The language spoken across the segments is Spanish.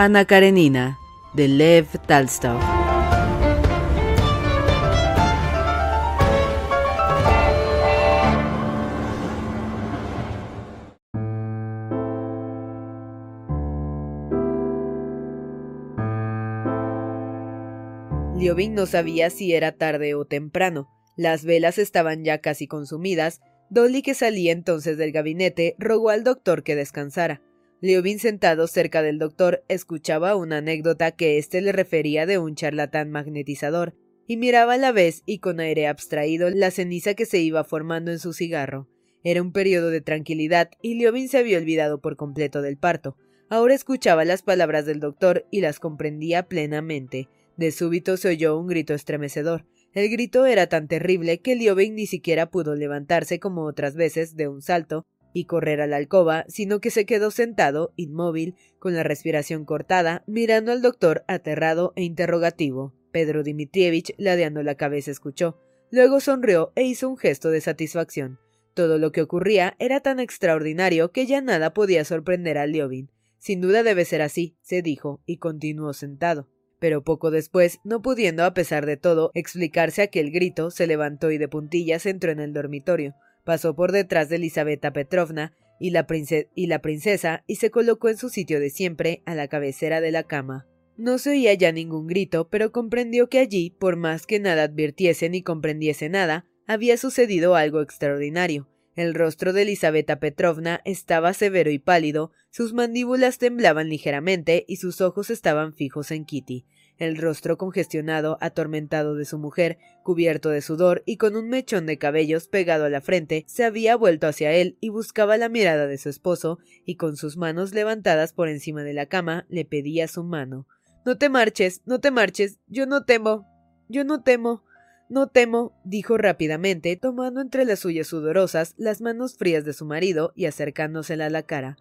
Ana Karenina, de Lev Talstov. Liobin no sabía si era tarde o temprano. Las velas estaban ya casi consumidas. Dolly, que salía entonces del gabinete, rogó al doctor que descansara. Liobin, sentado cerca del doctor, escuchaba una anécdota que éste le refería de un charlatán magnetizador, y miraba a la vez y con aire abstraído la ceniza que se iba formando en su cigarro. Era un periodo de tranquilidad y Liobin se había olvidado por completo del parto. Ahora escuchaba las palabras del doctor y las comprendía plenamente. De súbito se oyó un grito estremecedor. El grito era tan terrible que Liobin ni siquiera pudo levantarse como otras veces de un salto y correr a la alcoba, sino que se quedó sentado, inmóvil, con la respiración cortada, mirando al doctor aterrado e interrogativo. Pedro Dmitrievich, ladeando la cabeza, escuchó. Luego sonrió e hizo un gesto de satisfacción. Todo lo que ocurría era tan extraordinario que ya nada podía sorprender a Liobin. Sin duda debe ser así, se dijo, y continuó sentado. Pero poco después, no pudiendo a pesar de todo explicarse aquel grito, se levantó y de puntillas entró en el dormitorio pasó por detrás de Elisabetta Petrovna y la, princesa y se colocó en su sitio de siempre, a la cabecera de la cama. No se oía ya ningún grito, pero comprendió que allí, por más que nada advirtiese ni comprendiese nada, había sucedido algo extraordinario. El rostro de Elisabetta Petrovna estaba severo y pálido, sus mandíbulas temblaban ligeramente y sus ojos estaban fijos en Kitty el rostro congestionado, atormentado de su mujer, cubierto de sudor y con un mechón de cabellos pegado a la frente, se había vuelto hacia él y buscaba la mirada de su esposo, y con sus manos levantadas por encima de la cama le pedía su mano. No te marches, no te marches, yo no temo, yo no temo. No temo, dijo rápidamente, tomando entre las suyas sudorosas las manos frías de su marido y acercándosela a la cara.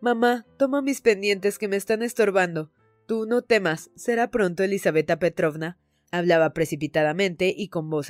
Mamá, toma mis pendientes que me están estorbando. Tú no temas, será pronto Elisabetta Petrovna. Hablaba precipitadamente y con voz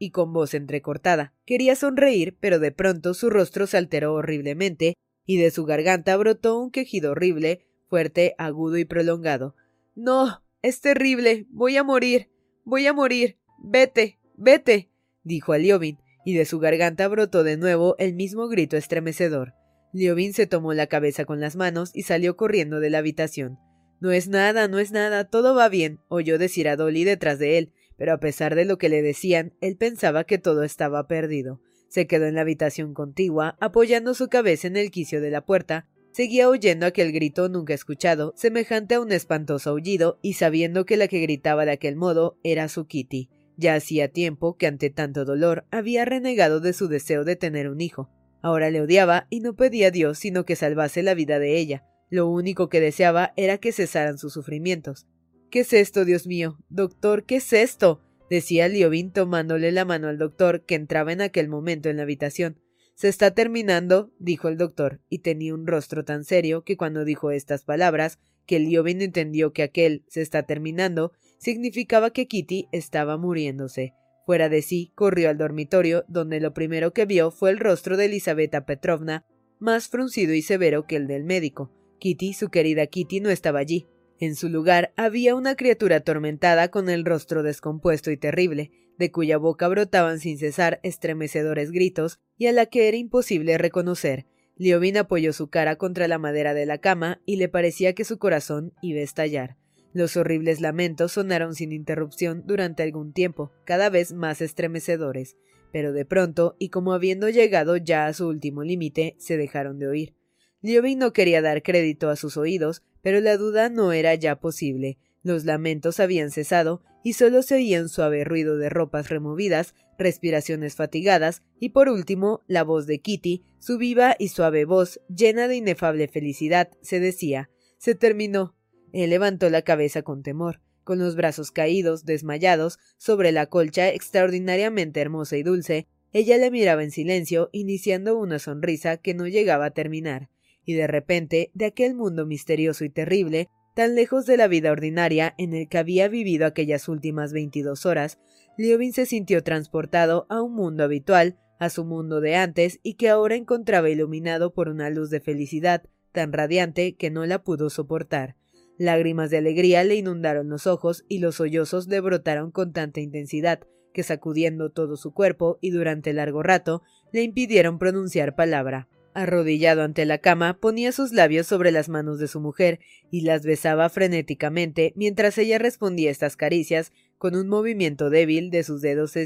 y con voz entrecortada. Quería sonreír, pero de pronto su rostro se alteró horriblemente y de su garganta brotó un quejido horrible, fuerte, agudo y prolongado. No, es terrible. Voy a morir. Voy a morir. Vete. Vete. dijo a Liobin, y de su garganta brotó de nuevo el mismo grito estremecedor. Liobin se tomó la cabeza con las manos y salió corriendo de la habitación. No es nada, no es nada, todo va bien, oyó decir a Dolly detrás de él, pero a pesar de lo que le decían, él pensaba que todo estaba perdido. Se quedó en la habitación contigua, apoyando su cabeza en el quicio de la puerta, seguía oyendo aquel grito nunca escuchado, semejante a un espantoso aullido, y sabiendo que la que gritaba de aquel modo era su Kitty. Ya hacía tiempo que ante tanto dolor había renegado de su deseo de tener un hijo. Ahora le odiaba y no pedía a Dios sino que salvase la vida de ella. Lo único que deseaba era que cesaran sus sufrimientos. ¿Qué es esto, Dios mío? Doctor, ¿qué es esto? decía Liobin tomándole la mano al doctor, que entraba en aquel momento en la habitación. Se está terminando, dijo el doctor, y tenía un rostro tan serio que cuando dijo estas palabras, que Liobin entendió que aquel se está terminando, significaba que Kitty estaba muriéndose. Fuera de sí, corrió al dormitorio, donde lo primero que vio fue el rostro de Elisabetta Petrovna, más fruncido y severo que el del médico. Kitty, su querida Kitty, no estaba allí. En su lugar había una criatura atormentada con el rostro descompuesto y terrible, de cuya boca brotaban sin cesar estremecedores gritos y a la que era imposible reconocer. Liobin apoyó su cara contra la madera de la cama y le parecía que su corazón iba a estallar. Los horribles lamentos sonaron sin interrupción durante algún tiempo, cada vez más estremecedores, pero de pronto, y como habiendo llegado ya a su último límite, se dejaron de oír. Liobin no quería dar crédito a sus oídos, pero la duda no era ya posible. Los lamentos habían cesado y solo se oía un suave ruido de ropas removidas, respiraciones fatigadas y por último la voz de Kitty, su viva y suave voz, llena de inefable felicidad, se decía Se terminó. Él levantó la cabeza con temor, con los brazos caídos, desmayados, sobre la colcha extraordinariamente hermosa y dulce, ella le miraba en silencio, iniciando una sonrisa que no llegaba a terminar y de repente, de aquel mundo misterioso y terrible, tan lejos de la vida ordinaria en el que había vivido aquellas últimas veintidós horas, Liobin se sintió transportado a un mundo habitual, a su mundo de antes, y que ahora encontraba iluminado por una luz de felicidad tan radiante que no la pudo soportar. Lágrimas de alegría le inundaron los ojos y los sollozos le brotaron con tanta intensidad que sacudiendo todo su cuerpo y durante largo rato le impidieron pronunciar palabra. Arrodillado ante la cama, ponía sus labios sobre las manos de su mujer y las besaba frenéticamente mientras ella respondía estas caricias con un movimiento débil de sus dedos,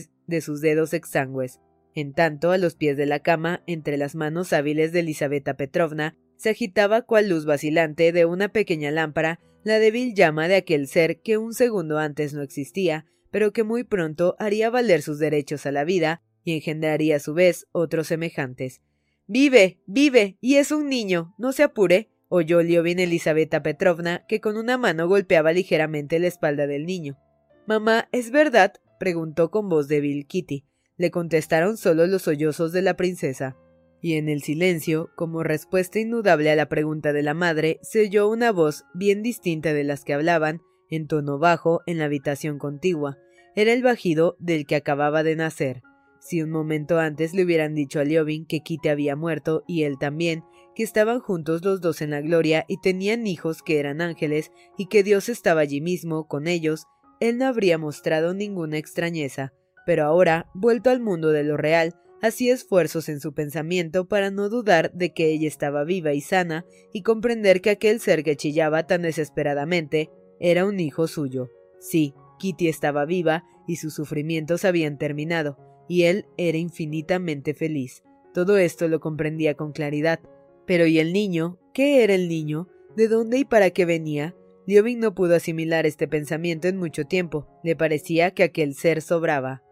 exangües. En tanto, a los pies de la cama, entre las manos hábiles de Elisabetta Petrovna, se agitaba cual luz vacilante de una pequeña lámpara la débil llama de aquel ser que un segundo antes no existía, pero que muy pronto haría valer sus derechos a la vida y engendraría a su vez otros semejantes. Vive, vive, y es un niño, no se apure, oyó Liovin Elisabetta Petrovna, que con una mano golpeaba ligeramente la espalda del niño. Mamá, ¿es verdad? preguntó con voz débil Kitty. Le contestaron solo los sollozos de la princesa. Y en el silencio, como respuesta indudable a la pregunta de la madre, se oyó una voz bien distinta de las que hablaban, en tono bajo, en la habitación contigua. Era el bajido del que acababa de nacer. Si un momento antes le hubieran dicho a Liobin que Kitty había muerto y él también, que estaban juntos los dos en la gloria y tenían hijos que eran ángeles y que Dios estaba allí mismo con ellos, él no habría mostrado ninguna extrañeza. Pero ahora, vuelto al mundo de lo real, hacía esfuerzos en su pensamiento para no dudar de que ella estaba viva y sana y comprender que aquel ser que chillaba tan desesperadamente era un hijo suyo. Sí, Kitty estaba viva y sus sufrimientos habían terminado, y él era infinitamente feliz. Todo esto lo comprendía con claridad. Pero ¿y el niño? ¿Qué era el niño? ¿De dónde y para qué venía? Liobin no pudo asimilar este pensamiento en mucho tiempo. Le parecía que aquel ser sobraba.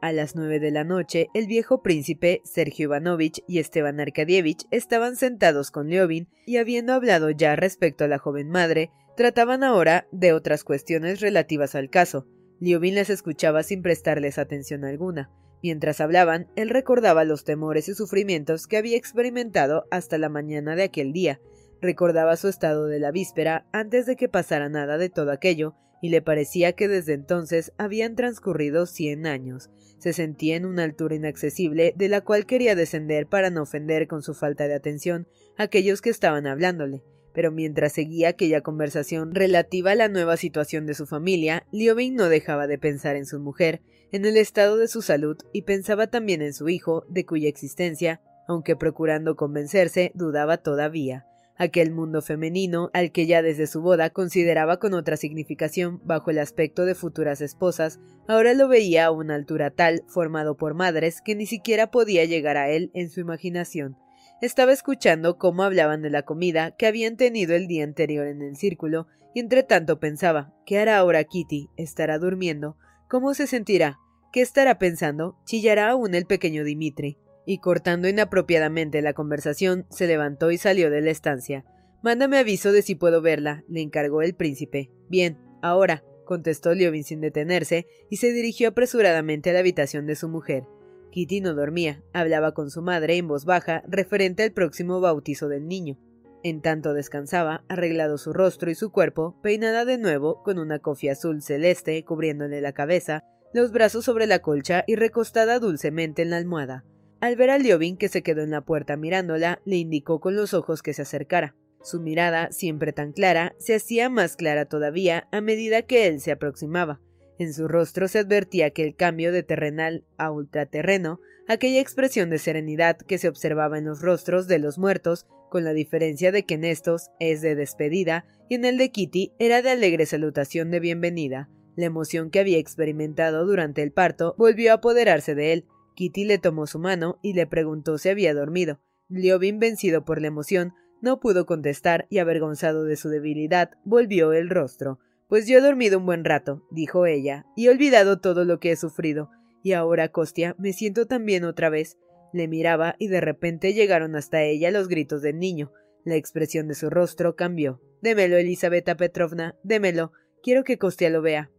A las nueve de la noche, el viejo príncipe, Sergio Ivanovich y Esteban Arkadievich estaban sentados con Liobin y habiendo hablado ya respecto a la joven madre, trataban ahora de otras cuestiones relativas al caso. Liobin les escuchaba sin prestarles atención alguna. Mientras hablaban, él recordaba los temores y sufrimientos que había experimentado hasta la mañana de aquel día, recordaba su estado de la víspera antes de que pasara nada de todo aquello, y le parecía que desde entonces habían transcurrido cien años. Se sentía en una altura inaccesible de la cual quería descender para no ofender con su falta de atención a aquellos que estaban hablándole. Pero mientras seguía aquella conversación relativa a la nueva situación de su familia, Liobin no dejaba de pensar en su mujer, en el estado de su salud y pensaba también en su hijo, de cuya existencia, aunque procurando convencerse, dudaba todavía aquel mundo femenino al que ya desde su boda consideraba con otra significación bajo el aspecto de futuras esposas, ahora lo veía a una altura tal, formado por madres, que ni siquiera podía llegar a él en su imaginación. Estaba escuchando cómo hablaban de la comida que habían tenido el día anterior en el círculo, y entre tanto pensaba ¿qué hará ahora Kitty? ¿Estará durmiendo? ¿Cómo se sentirá? ¿Qué estará pensando? ¿Chillará aún el pequeño Dimitri? Y cortando inapropiadamente la conversación, se levantó y salió de la estancia. Mándame aviso de si puedo verla, le encargó el príncipe. Bien, ahora, contestó Liobin sin detenerse, y se dirigió apresuradamente a la habitación de su mujer. Kitty no dormía, hablaba con su madre en voz baja referente al próximo bautizo del niño. En tanto descansaba, arreglado su rostro y su cuerpo, peinada de nuevo, con una cofia azul celeste cubriéndole la cabeza, los brazos sobre la colcha y recostada dulcemente en la almohada. Al ver a Liobin, que se quedó en la puerta mirándola, le indicó con los ojos que se acercara. Su mirada, siempre tan clara, se hacía más clara todavía a medida que él se aproximaba. En su rostro se advertía que el cambio de terrenal a ultraterreno, aquella expresión de serenidad que se observaba en los rostros de los muertos, con la diferencia de que en estos es de despedida y en el de Kitty era de alegre salutación de bienvenida. La emoción que había experimentado durante el parto volvió a apoderarse de él. Kitty le tomó su mano y le preguntó si había dormido. Liobin, vencido por la emoción, no pudo contestar y avergonzado de su debilidad, volvió el rostro. Pues yo he dormido un buen rato, dijo ella, y he olvidado todo lo que he sufrido. Y ahora, Costia, me siento tan bien otra vez. Le miraba y de repente llegaron hasta ella los gritos del niño. La expresión de su rostro cambió. Démelo, Elisabetta Petrovna, démelo. Quiero que Costia lo vea.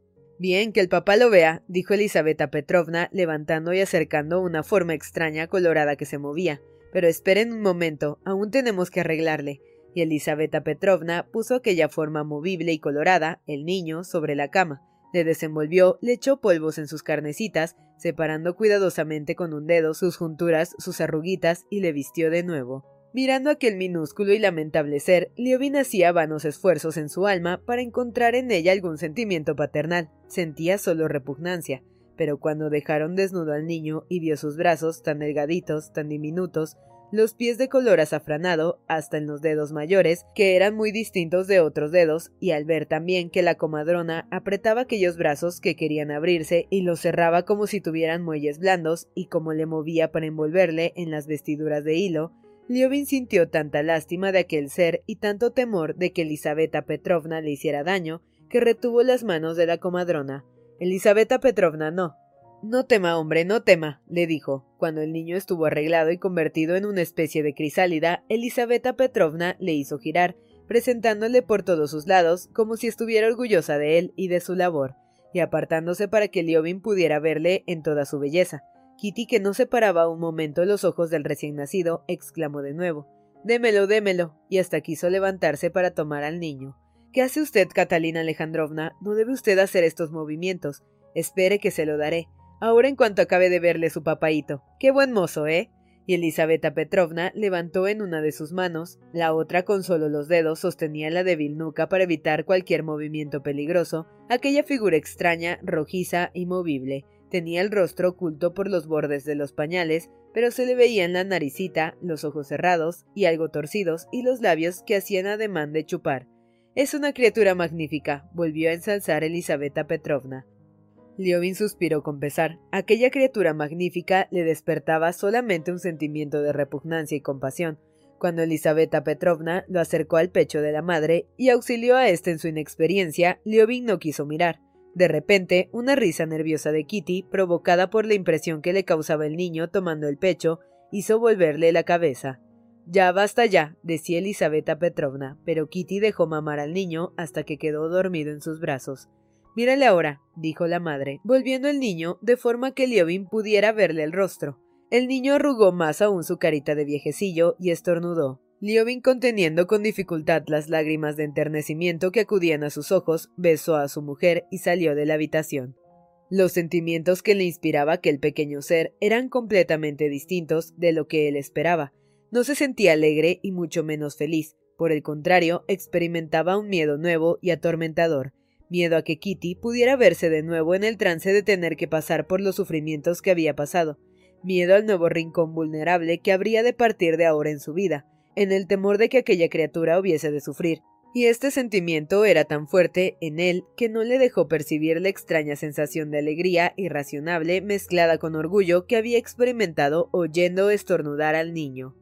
Bien, que el papá lo vea, dijo Elisabetta Petrovna, levantando y acercando una forma extraña colorada que se movía. Pero esperen un momento, aún tenemos que arreglarle. Y Elisabetta Petrovna puso aquella forma movible y colorada, el niño, sobre la cama. Le desenvolvió, le echó polvos en sus carnecitas, separando cuidadosamente con un dedo sus junturas, sus arruguitas, y le vistió de nuevo. Mirando aquel minúsculo y lamentable ser, Liobin hacía vanos esfuerzos en su alma para encontrar en ella algún sentimiento paternal. Sentía solo repugnancia. Pero cuando dejaron desnudo al niño y vio sus brazos tan delgaditos, tan diminutos, los pies de color azafranado, hasta en los dedos mayores, que eran muy distintos de otros dedos, y al ver también que la comadrona apretaba aquellos brazos que querían abrirse y los cerraba como si tuvieran muelles blandos, y como le movía para envolverle en las vestiduras de hilo, Sintió tanta lástima de aquel ser y tanto temor de que Elisabetta Petrovna le hiciera daño, que retuvo las manos de la comadrona. Elisabetta Petrovna no. No tema, hombre, no tema, le dijo. Cuando el niño estuvo arreglado y convertido en una especie de crisálida, Elisabetta Petrovna le hizo girar, presentándole por todos sus lados, como si estuviera orgullosa de él y de su labor, y apartándose para que Liobin pudiera verle en toda su belleza. Kitty, que no separaba un momento los ojos del recién nacido, exclamó de nuevo Démelo, démelo, y hasta quiso levantarse para tomar al niño. ¿Qué hace usted, Catalina Alejandrovna? No debe usted hacer estos movimientos. Espere que se lo daré. Ahora en cuanto acabe de verle su papaíto. Qué buen mozo, ¿eh? Y Elisabetta Petrovna levantó en una de sus manos, la otra con solo los dedos sostenía la débil nuca para evitar cualquier movimiento peligroso, aquella figura extraña, rojiza y movible, Tenía el rostro oculto por los bordes de los pañales, pero se le veían la naricita, los ojos cerrados y algo torcidos, y los labios que hacían ademán de chupar. Es una criatura magnífica, volvió a ensalzar Elisabetta Petrovna. Liovin suspiró con pesar. Aquella criatura magnífica le despertaba solamente un sentimiento de repugnancia y compasión. Cuando Elisabetta Petrovna lo acercó al pecho de la madre y auxilió a éste en su inexperiencia, Liovin no quiso mirar. De repente, una risa nerviosa de Kitty, provocada por la impresión que le causaba el niño tomando el pecho, hizo volverle la cabeza. Ya basta ya, decía Elisabetta Petrovna, pero Kitty dejó mamar al niño hasta que quedó dormido en sus brazos. Mírale ahora, dijo la madre, volviendo el niño de forma que Liovin pudiera verle el rostro. El niño arrugó más aún su carita de viejecillo y estornudó. Liobin, conteniendo con dificultad las lágrimas de enternecimiento que acudían a sus ojos, besó a su mujer y salió de la habitación. Los sentimientos que le inspiraba aquel pequeño ser eran completamente distintos de lo que él esperaba. No se sentía alegre y mucho menos feliz. Por el contrario, experimentaba un miedo nuevo y atormentador, miedo a que Kitty pudiera verse de nuevo en el trance de tener que pasar por los sufrimientos que había pasado, miedo al nuevo rincón vulnerable que habría de partir de ahora en su vida, en el temor de que aquella criatura hubiese de sufrir, y este sentimiento era tan fuerte en él que no le dejó percibir la extraña sensación de alegría irracionable mezclada con orgullo que había experimentado oyendo estornudar al niño.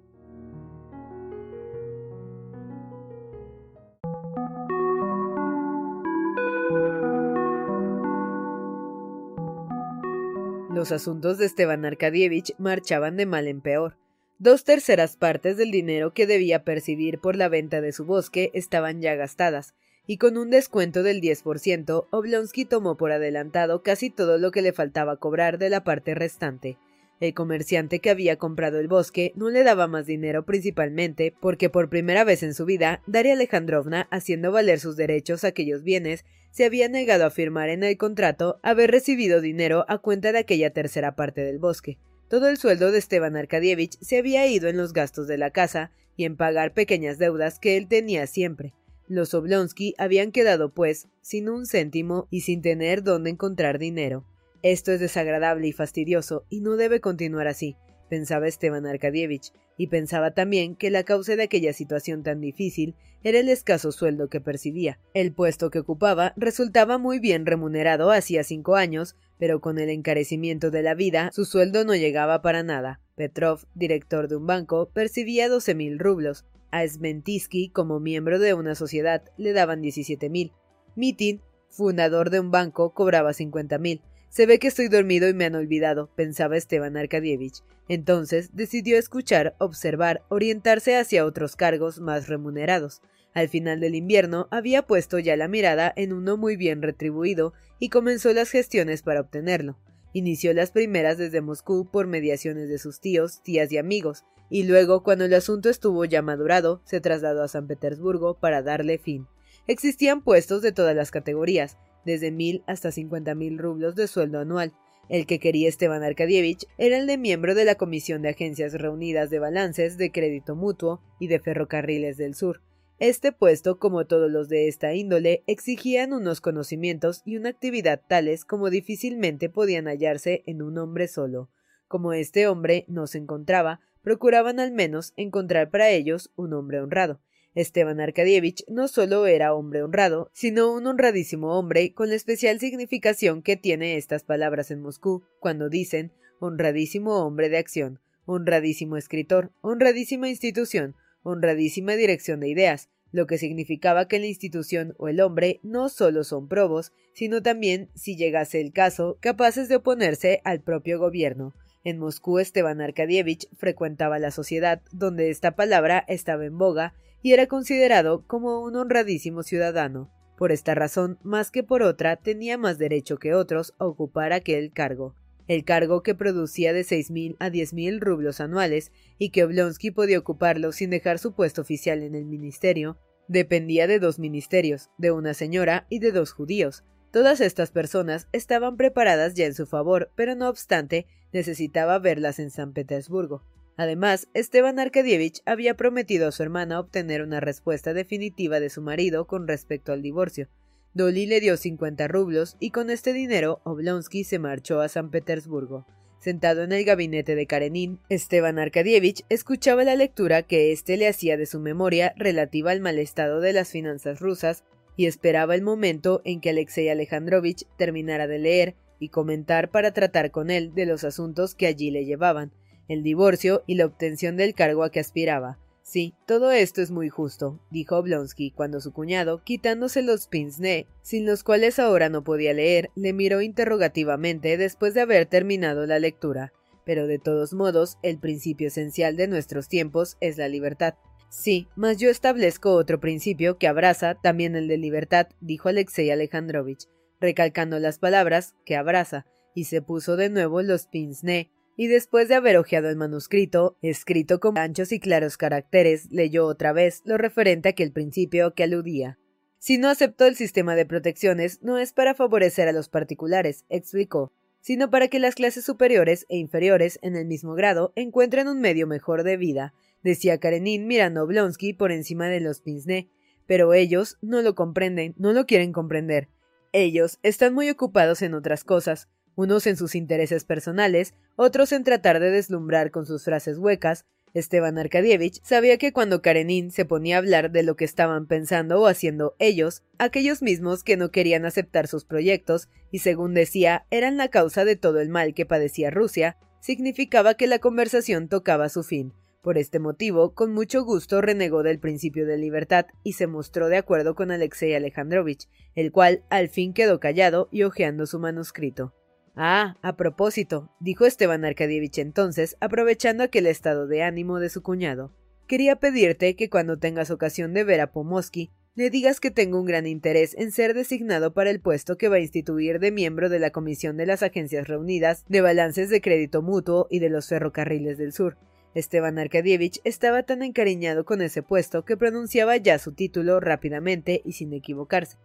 Los asuntos de Esteban Arkadievich marchaban de mal en peor. Dos terceras partes del dinero que debía percibir por la venta de su bosque estaban ya gastadas, y con un descuento del 10%, Oblonsky tomó por adelantado casi todo lo que le faltaba cobrar de la parte restante. El comerciante que había comprado el bosque no le daba más dinero principalmente porque por primera vez en su vida Daria Alejandrovna, haciendo valer sus derechos a aquellos bienes, se había negado a firmar en el contrato haber recibido dinero a cuenta de aquella tercera parte del bosque. Todo el sueldo de Esteban Arkadievich se había ido en los gastos de la casa y en pagar pequeñas deudas que él tenía siempre. Los Oblonsky habían quedado, pues, sin un céntimo y sin tener dónde encontrar dinero. Esto es desagradable y fastidioso, y no debe continuar así, pensaba Esteban Arkadievich, y pensaba también que la causa de aquella situación tan difícil era el escaso sueldo que percibía. El puesto que ocupaba resultaba muy bien remunerado hacía cinco años, pero con el encarecimiento de la vida su sueldo no llegaba para nada. Petrov, director de un banco, percibía doce mil rublos. A Smentisky, como miembro de una sociedad, le daban diecisiete mil. Mitin, fundador de un banco, cobraba cincuenta mil. Se ve que estoy dormido y me han olvidado, pensaba Esteban Arkadievich. Entonces decidió escuchar, observar, orientarse hacia otros cargos más remunerados. Al final del invierno había puesto ya la mirada en uno muy bien retribuido y comenzó las gestiones para obtenerlo. Inició las primeras desde Moscú por mediaciones de sus tíos, tías y amigos, y luego, cuando el asunto estuvo ya madurado, se trasladó a San Petersburgo para darle fin. Existían puestos de todas las categorías, desde mil hasta cincuenta mil rublos de sueldo anual. El que quería Esteban Arkadievich era el de miembro de la Comisión de Agencias Reunidas de Balances de Crédito Mutuo y de Ferrocarriles del Sur. Este puesto, como todos los de esta índole, exigían unos conocimientos y una actividad tales como difícilmente podían hallarse en un hombre solo. Como este hombre no se encontraba, procuraban al menos encontrar para ellos un hombre honrado. Esteban Arkadievich no solo era hombre honrado, sino un honradísimo hombre con la especial significación que tiene estas palabras en Moscú, cuando dicen honradísimo hombre de acción, honradísimo escritor, honradísima institución, honradísima dirección de ideas, lo que significaba que la institución o el hombre no solo son probos, sino también, si llegase el caso, capaces de oponerse al propio gobierno. En Moscú Esteban Arkadievich frecuentaba la sociedad donde esta palabra estaba en boga y era considerado como un honradísimo ciudadano. Por esta razón, más que por otra, tenía más derecho que otros a ocupar aquel cargo. El cargo que producía de seis mil a diez mil rublos anuales y que Oblonsky podía ocuparlo sin dejar su puesto oficial en el ministerio, dependía de dos ministerios, de una señora y de dos judíos. Todas estas personas estaban preparadas ya en su favor, pero no obstante, necesitaba verlas en San Petersburgo. Además, Esteban Arkadievich había prometido a su hermana obtener una respuesta definitiva de su marido con respecto al divorcio. Dolly le dio 50 rublos y con este dinero Oblonsky se marchó a San Petersburgo. Sentado en el gabinete de Karenin, Esteban Arkadievich escuchaba la lectura que éste le hacía de su memoria relativa al mal estado de las finanzas rusas y esperaba el momento en que Alexei Alejandrovich terminara de leer y comentar para tratar con él de los asuntos que allí le llevaban el divorcio y la obtención del cargo a que aspiraba. Sí, todo esto es muy justo, dijo Oblonsky cuando su cuñado, quitándose los pince sin los cuales ahora no podía leer, le miró interrogativamente después de haber terminado la lectura. Pero de todos modos, el principio esencial de nuestros tiempos es la libertad. Sí, mas yo establezco otro principio que abraza también el de libertad, dijo Alexei Alejandrovich, recalcando las palabras que abraza, y se puso de nuevo los pince y después de haber hojeado el manuscrito, escrito con anchos y claros caracteres, leyó otra vez lo referente a aquel principio que aludía. Si no aceptó el sistema de protecciones, no es para favorecer a los particulares, explicó, sino para que las clases superiores e inferiores en el mismo grado encuentren un medio mejor de vida, decía Karenin mirando a Oblonsky por encima de los pince, pero ellos no lo comprenden, no lo quieren comprender. Ellos están muy ocupados en otras cosas, unos en sus intereses personales, otros en tratar de deslumbrar con sus frases huecas. Esteban Arkadievich sabía que cuando Karenin se ponía a hablar de lo que estaban pensando o haciendo ellos, aquellos mismos que no querían aceptar sus proyectos y según decía eran la causa de todo el mal que padecía Rusia, significaba que la conversación tocaba su fin. Por este motivo, con mucho gusto renegó del principio de libertad y se mostró de acuerdo con Alexei Alejandrovich, el cual al fin quedó callado y hojeando su manuscrito. Ah, a propósito, dijo Esteban Arkadievich entonces, aprovechando aquel estado de ánimo de su cuñado. Quería pedirte que cuando tengas ocasión de ver a Pomosky, le digas que tengo un gran interés en ser designado para el puesto que va a instituir de miembro de la Comisión de las Agencias Reunidas de Balances de Crédito Mutuo y de los Ferrocarriles del Sur. Esteban Arkadievich estaba tan encariñado con ese puesto que pronunciaba ya su título rápidamente y sin equivocarse.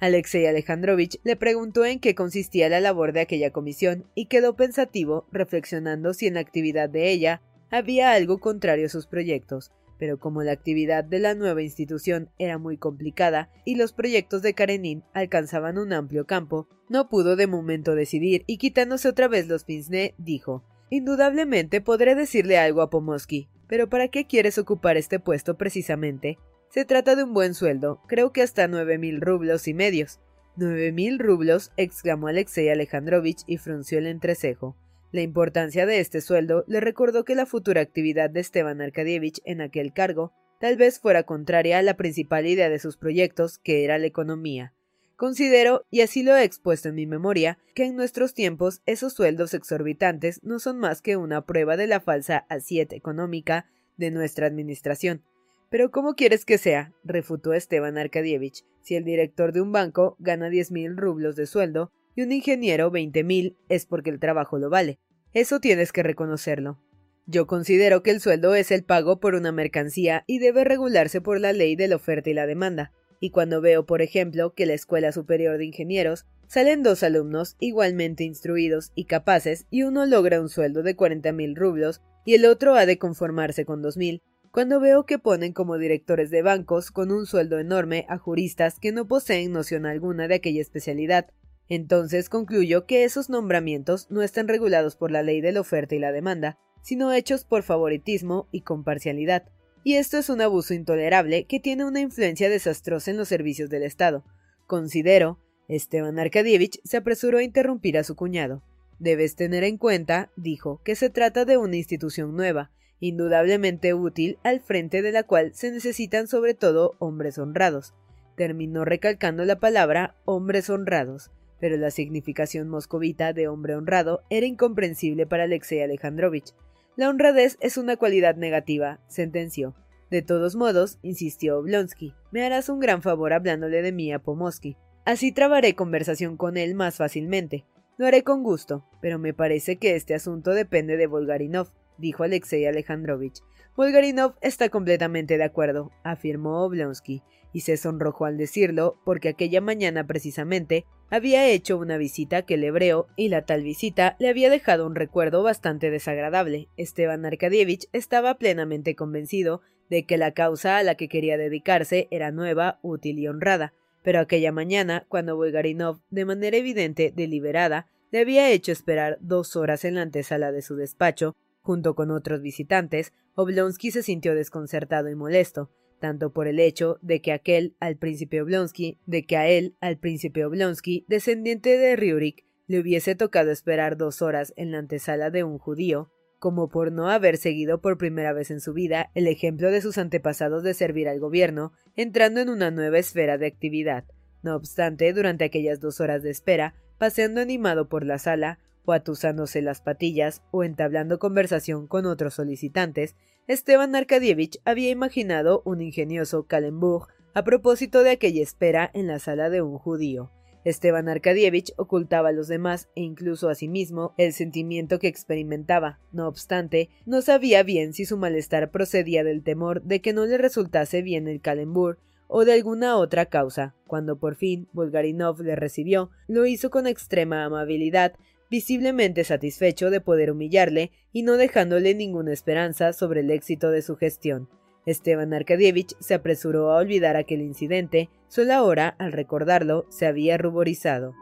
Alexei Alejandrovich le preguntó en qué consistía la labor de aquella comisión y quedó pensativo, reflexionando si en la actividad de ella había algo contrario a sus proyectos, pero como la actividad de la nueva institución era muy complicada y los proyectos de Karenin alcanzaban un amplio campo, no pudo de momento decidir y quitándose otra vez los pince dijo Indudablemente podré decirle algo a Pomoski, pero ¿para qué quieres ocupar este puesto precisamente? Se trata de un buen sueldo, creo que hasta nueve mil rublos y medios. Nueve mil rublos, exclamó Alexei Alejandrovich y frunció el entrecejo. La importancia de este sueldo le recordó que la futura actividad de Esteban Arkadievich en aquel cargo tal vez fuera contraria a la principal idea de sus proyectos, que era la economía. Considero, y así lo he expuesto en mi memoria, que en nuestros tiempos esos sueldos exorbitantes no son más que una prueba de la falsa asiet económica de nuestra administración. Pero ¿cómo quieres que sea? refutó Esteban Arkadievich. Si el director de un banco gana diez mil rublos de sueldo y un ingeniero veinte mil, es porque el trabajo lo vale. Eso tienes que reconocerlo. Yo considero que el sueldo es el pago por una mercancía y debe regularse por la ley de la oferta y la demanda y cuando veo, por ejemplo, que la Escuela Superior de Ingenieros salen dos alumnos igualmente instruidos y capaces y uno logra un sueldo de cuarenta mil rublos y el otro ha de conformarse con dos mil, cuando veo que ponen como directores de bancos con un sueldo enorme a juristas que no poseen noción alguna de aquella especialidad, entonces concluyo que esos nombramientos no están regulados por la ley de la oferta y la demanda, sino hechos por favoritismo y con parcialidad y esto es un abuso intolerable que tiene una influencia desastrosa en los servicios del Estado. Considero, Esteban Arkadievich se apresuró a interrumpir a su cuñado. Debes tener en cuenta, dijo, que se trata de una institución nueva, indudablemente útil, al frente de la cual se necesitan sobre todo hombres honrados. Terminó recalcando la palabra hombres honrados, pero la significación moscovita de hombre honrado era incomprensible para Alexei Alejandrovich. La honradez es una cualidad negativa, sentenció. De todos modos, insistió Oblonsky, me harás un gran favor hablándole de mí a Pomoski. Así trabaré conversación con él más fácilmente. Lo haré con gusto, pero me parece que este asunto depende de Volgarinov, dijo Alexei Alejandrovich. Volgarinov está completamente de acuerdo, afirmó Oblonsky, y se sonrojó al decirlo, porque aquella mañana precisamente había hecho una visita que el hebreo, y la tal visita le había dejado un recuerdo bastante desagradable. Esteban Arkadievich estaba plenamente convencido de que la causa a la que quería dedicarse era nueva, útil y honrada, pero aquella mañana, cuando Bulgarinov, de manera evidente deliberada, le había hecho esperar dos horas en la antesala de su despacho, junto con otros visitantes, Oblonsky se sintió desconcertado y molesto tanto por el hecho de que aquel al príncipe Oblonsky, de que a él, al príncipe Oblonsky, descendiente de Ryurik, le hubiese tocado esperar dos horas en la antesala de un judío, como por no haber seguido por primera vez en su vida el ejemplo de sus antepasados de servir al gobierno, entrando en una nueva esfera de actividad. No obstante, durante aquellas dos horas de espera, paseando animado por la sala, o atusándose las patillas, o entablando conversación con otros solicitantes, Esteban Arkadievich había imaginado un ingenioso calembour a propósito de aquella espera en la sala de un judío. Esteban Arkadievich ocultaba a los demás e incluso a sí mismo el sentimiento que experimentaba. No obstante, no sabía bien si su malestar procedía del temor de que no le resultase bien el calembour o de alguna otra causa. Cuando por fin Bulgarinov le recibió, lo hizo con extrema amabilidad, visiblemente satisfecho de poder humillarle y no dejándole ninguna esperanza sobre el éxito de su gestión. Esteban Arkadievich se apresuró a olvidar aquel incidente, solo ahora, al recordarlo, se había ruborizado.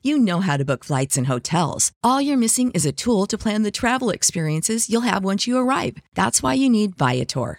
You know how to book flights and hotels. All you're missing is a tool to plan the travel experiences you'll have once you arrive. That's why you need Viator.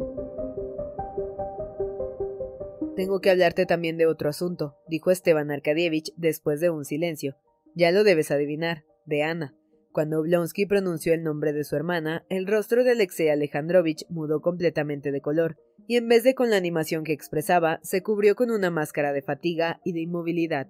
Tengo que hablarte también de otro asunto, dijo Esteban Arkadievich después de un silencio. Ya lo debes adivinar, de Ana. Cuando Oblonsky pronunció el nombre de su hermana, el rostro de Alexei Alejandrovich mudó completamente de color, y en vez de con la animación que expresaba, se cubrió con una máscara de fatiga y de inmovilidad.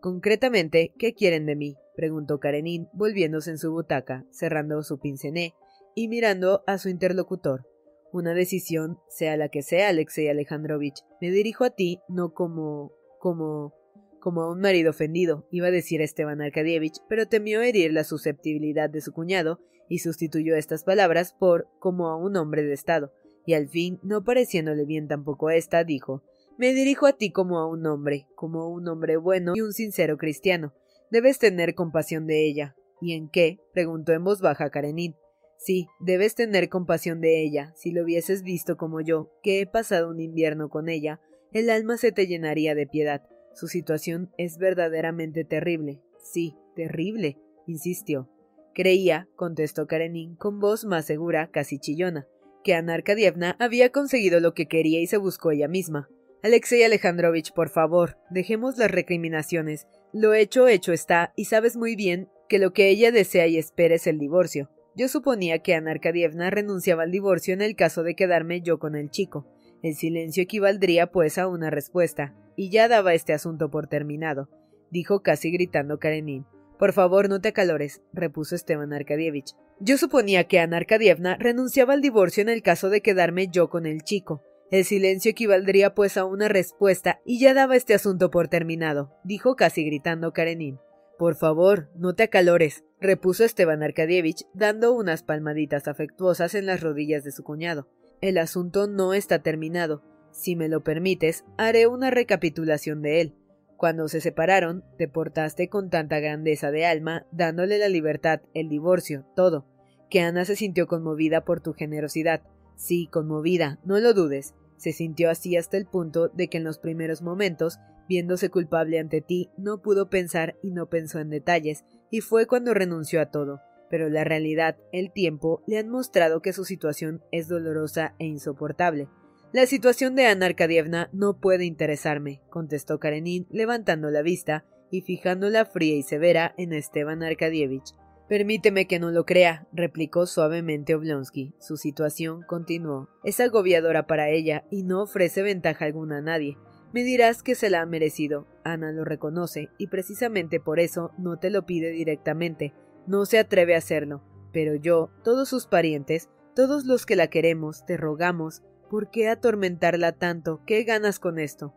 Concretamente, ¿qué quieren de mí? preguntó Karenin, volviéndose en su butaca, cerrando su pincené y mirando a su interlocutor. Una decisión, sea la que sea, Alexei Alejandrovich. Me dirijo a ti no como. como. como a un marido ofendido, iba a decir Esteban Arkadievich, pero temió herir la susceptibilidad de su cuñado y sustituyó estas palabras por como a un hombre de Estado, y al fin, no pareciéndole bien tampoco esta, dijo Me dirijo a ti como a un hombre, como a un hombre bueno y un sincero cristiano. Debes tener compasión de ella. ¿Y en qué? preguntó en voz baja Karenin. Sí, debes tener compasión de ella. Si lo hubieses visto como yo, que he pasado un invierno con ella, el alma se te llenaría de piedad. Su situación es verdaderamente terrible. Sí, terrible, insistió. Creía, contestó Karenin con voz más segura, casi chillona, que Ana Arkadievna había conseguido lo que quería y se buscó ella misma. Alexei Alejandrovich, por favor, dejemos las recriminaciones. Lo hecho, hecho está, y sabes muy bien que lo que ella desea y espera es el divorcio. Yo suponía que Ana Arkadievna renunciaba al divorcio en el caso de quedarme yo con el chico. El silencio equivaldría pues a una respuesta, y ya daba este asunto por terminado, dijo casi gritando Karenin. Por favor, no te acalores, repuso Esteban Arkadievich. Yo suponía que Ana Arkadievna renunciaba al divorcio en el caso de quedarme yo con el chico. El silencio equivaldría pues a una respuesta, y ya daba este asunto por terminado, dijo casi gritando Karenin. Por favor, no te acalores, repuso Esteban Arkadievich, dando unas palmaditas afectuosas en las rodillas de su cuñado. El asunto no está terminado. Si me lo permites, haré una recapitulación de él. Cuando se separaron, te portaste con tanta grandeza de alma, dándole la libertad, el divorcio, todo, que Ana se sintió conmovida por tu generosidad. Sí, conmovida, no lo dudes. Se sintió así hasta el punto de que en los primeros momentos Viéndose culpable ante ti, no pudo pensar y no pensó en detalles, y fue cuando renunció a todo. Pero la realidad, el tiempo, le han mostrado que su situación es dolorosa e insoportable. La situación de Ana Arkadievna no puede interesarme, contestó Karenin, levantando la vista y fijándola fría y severa en Esteban Arkadievich. Permíteme que no lo crea, replicó suavemente Oblonsky. Su situación, continuó, es agobiadora para ella y no ofrece ventaja alguna a nadie. Me dirás que se la ha merecido. Ana lo reconoce, y precisamente por eso no te lo pide directamente, no se atreve a hacerlo. Pero yo, todos sus parientes, todos los que la queremos, te rogamos, ¿por qué atormentarla tanto? ¿Qué ganas con esto?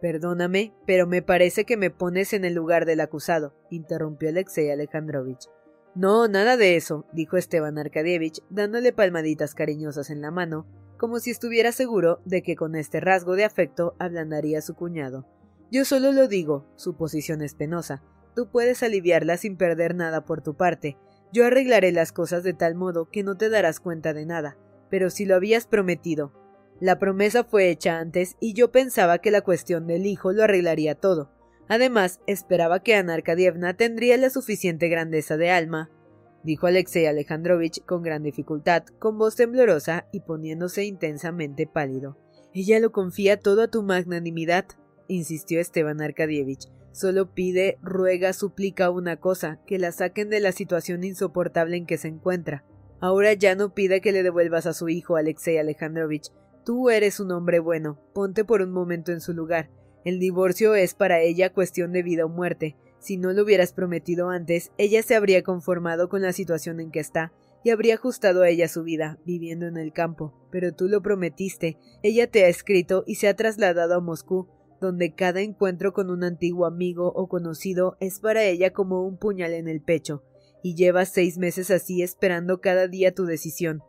Perdóname, pero me parece que me pones en el lugar del acusado, interrumpió Alexei Alejandrovich. No, nada de eso, dijo Esteban Arkadievich, dándole palmaditas cariñosas en la mano, como si estuviera seguro de que con este rasgo de afecto ablandaría a su cuñado. Yo solo lo digo, su posición es penosa. Tú puedes aliviarla sin perder nada por tu parte. Yo arreglaré las cosas de tal modo que no te darás cuenta de nada. Pero si lo habías prometido. La promesa fue hecha antes y yo pensaba que la cuestión del hijo lo arreglaría todo. Además, esperaba que Ana Arkadievna tendría la suficiente grandeza de alma dijo Alexei Alejandrovich con gran dificultad, con voz temblorosa y poniéndose intensamente pálido. Ella lo confía todo a tu magnanimidad, insistió Esteban Arkadievich. Solo pide, ruega, suplica una cosa, que la saquen de la situación insoportable en que se encuentra. Ahora ya no pide que le devuelvas a su hijo, Alexei Alejandrovich. Tú eres un hombre bueno. Ponte por un momento en su lugar. El divorcio es para ella cuestión de vida o muerte. Si no lo hubieras prometido antes, ella se habría conformado con la situación en que está y habría ajustado a ella su vida, viviendo en el campo. Pero tú lo prometiste, ella te ha escrito y se ha trasladado a Moscú, donde cada encuentro con un antiguo amigo o conocido es para ella como un puñal en el pecho, y llevas seis meses así esperando cada día tu decisión.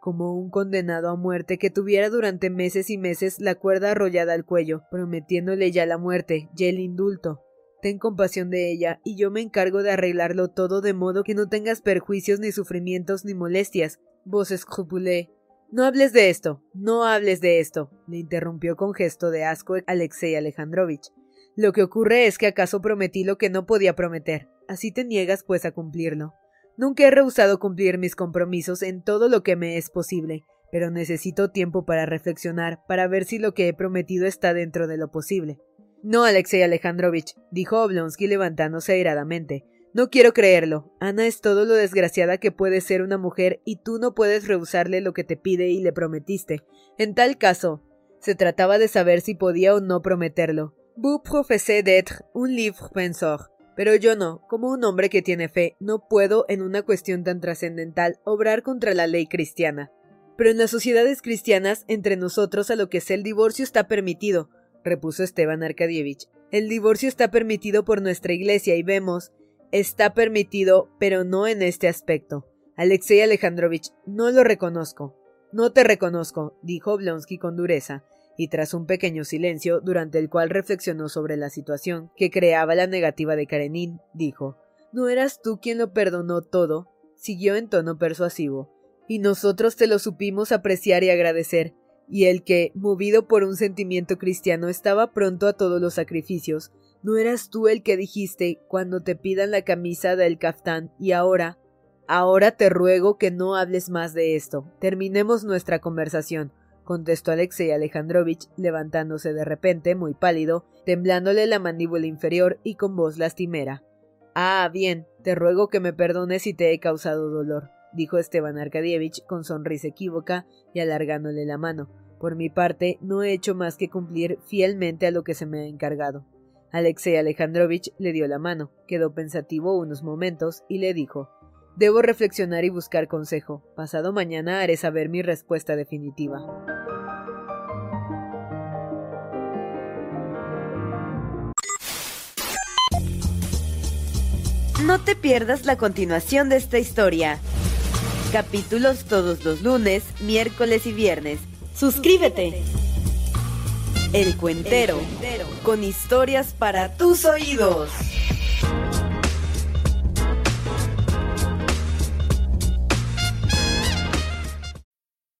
como un condenado a muerte que tuviera durante meses y meses la cuerda arrollada al cuello, prometiéndole ya la muerte, ya el indulto. Ten compasión de ella, y yo me encargo de arreglarlo todo de modo que no tengas perjuicios ni sufrimientos ni molestias. Vos escrupulé. No hables de esto, no hables de esto, le interrumpió con gesto de asco Alexei Alejandrovich. Lo que ocurre es que acaso prometí lo que no podía prometer. Así te niegas pues a cumplirlo. Nunca he rehusado cumplir mis compromisos en todo lo que me es posible, pero necesito tiempo para reflexionar, para ver si lo que he prometido está dentro de lo posible. No, Alexei Alejandrovich, dijo Oblonsky levantándose airadamente. No quiero creerlo. Ana es todo lo desgraciada que puede ser una mujer y tú no puedes rehusarle lo que te pide y le prometiste. En tal caso, se trataba de saber si podía o no prometerlo. Vous professez d'être un livre penseur. Pero yo no, como un hombre que tiene fe, no puedo, en una cuestión tan trascendental, obrar contra la ley cristiana. Pero en las sociedades cristianas, entre nosotros, a lo que sé el divorcio está permitido, repuso Esteban Arkadievich. El divorcio está permitido por nuestra iglesia y vemos, está permitido, pero no en este aspecto. Alexei Alejandrovich, no lo reconozco. No te reconozco, dijo Blonsky con dureza y tras un pequeño silencio, durante el cual reflexionó sobre la situación que creaba la negativa de Karenin, dijo ¿No eras tú quien lo perdonó todo? siguió en tono persuasivo. Y nosotros te lo supimos apreciar y agradecer, y el que, movido por un sentimiento cristiano, estaba pronto a todos los sacrificios, ¿no eras tú el que dijiste cuando te pidan la camisa del caftán y ahora? Ahora te ruego que no hables más de esto. Terminemos nuestra conversación contestó Alexei Alejandrovich, levantándose de repente, muy pálido, temblándole la mandíbula inferior y con voz lastimera. Ah, bien, te ruego que me perdones si te he causado dolor, dijo Esteban Arkadievich con sonrisa equívoca y alargándole la mano. Por mi parte, no he hecho más que cumplir fielmente a lo que se me ha encargado. Alexei Alejandrovich le dio la mano, quedó pensativo unos momentos y le dijo Debo reflexionar y buscar consejo. Pasado mañana haré saber mi respuesta definitiva. No te pierdas la continuación de esta historia. Capítulos todos los lunes, miércoles y viernes. Suscríbete. El Cuentero, con historias para tus oídos.